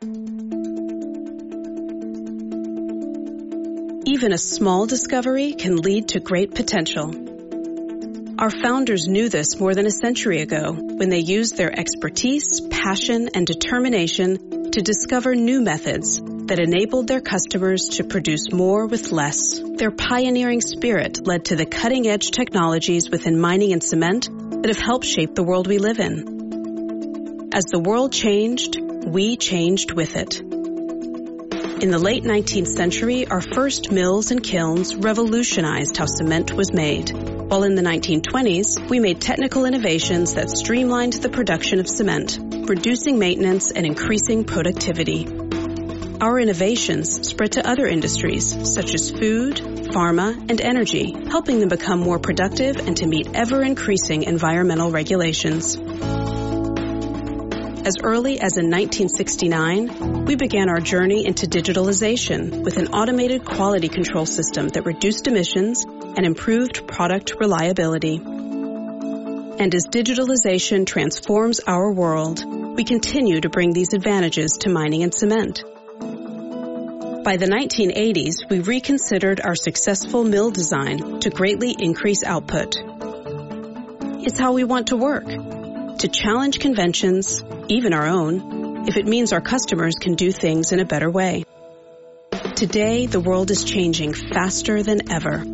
Even a small discovery can lead to great potential. Our founders knew this more than a century ago when they used their expertise, passion, and determination to discover new methods that enabled their customers to produce more with less. Their pioneering spirit led to the cutting edge technologies within mining and cement that have helped shape the world we live in. As the world changed, we changed with it. In the late 19th century, our first mills and kilns revolutionized how cement was made. While in the 1920s, we made technical innovations that streamlined the production of cement, reducing maintenance and increasing productivity. Our innovations spread to other industries such as food, pharma, and energy, helping them become more productive and to meet ever increasing environmental regulations. As early as in 1969, we began our journey into digitalization with an automated quality control system that reduced emissions and improved product reliability. And as digitalization transforms our world, we continue to bring these advantages to mining and cement. By the 1980s, we reconsidered our successful mill design to greatly increase output. It's how we want to work. To challenge conventions, even our own, if it means our customers can do things in a better way. Today, the world is changing faster than ever.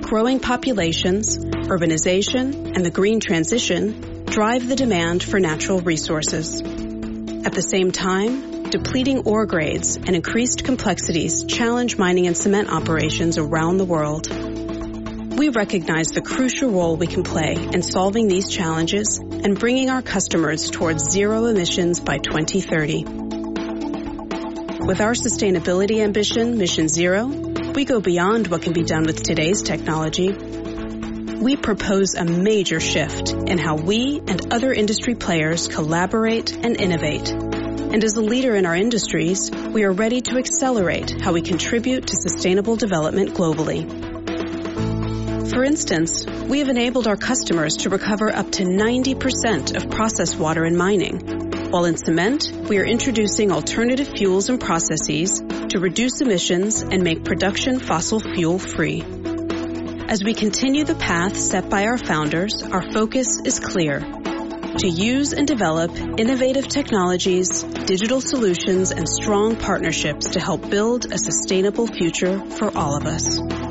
Growing populations, urbanization, and the green transition drive the demand for natural resources. At the same time, depleting ore grades and increased complexities challenge mining and cement operations around the world. We recognize the crucial role we can play in solving these challenges and bringing our customers towards zero emissions by 2030. With our sustainability ambition, Mission Zero, we go beyond what can be done with today's technology. We propose a major shift in how we and other industry players collaborate and innovate and as a leader in our industries, we are ready to accelerate how we contribute to sustainable development globally. For instance, we have enabled our customers to recover up to 90% of processed water in mining, while in cement, we are introducing alternative fuels and processes to reduce emissions and make production fossil fuel free. As we continue the path set by our founders, our focus is clear to use and develop innovative technologies, digital solutions, and strong partnerships to help build a sustainable future for all of us.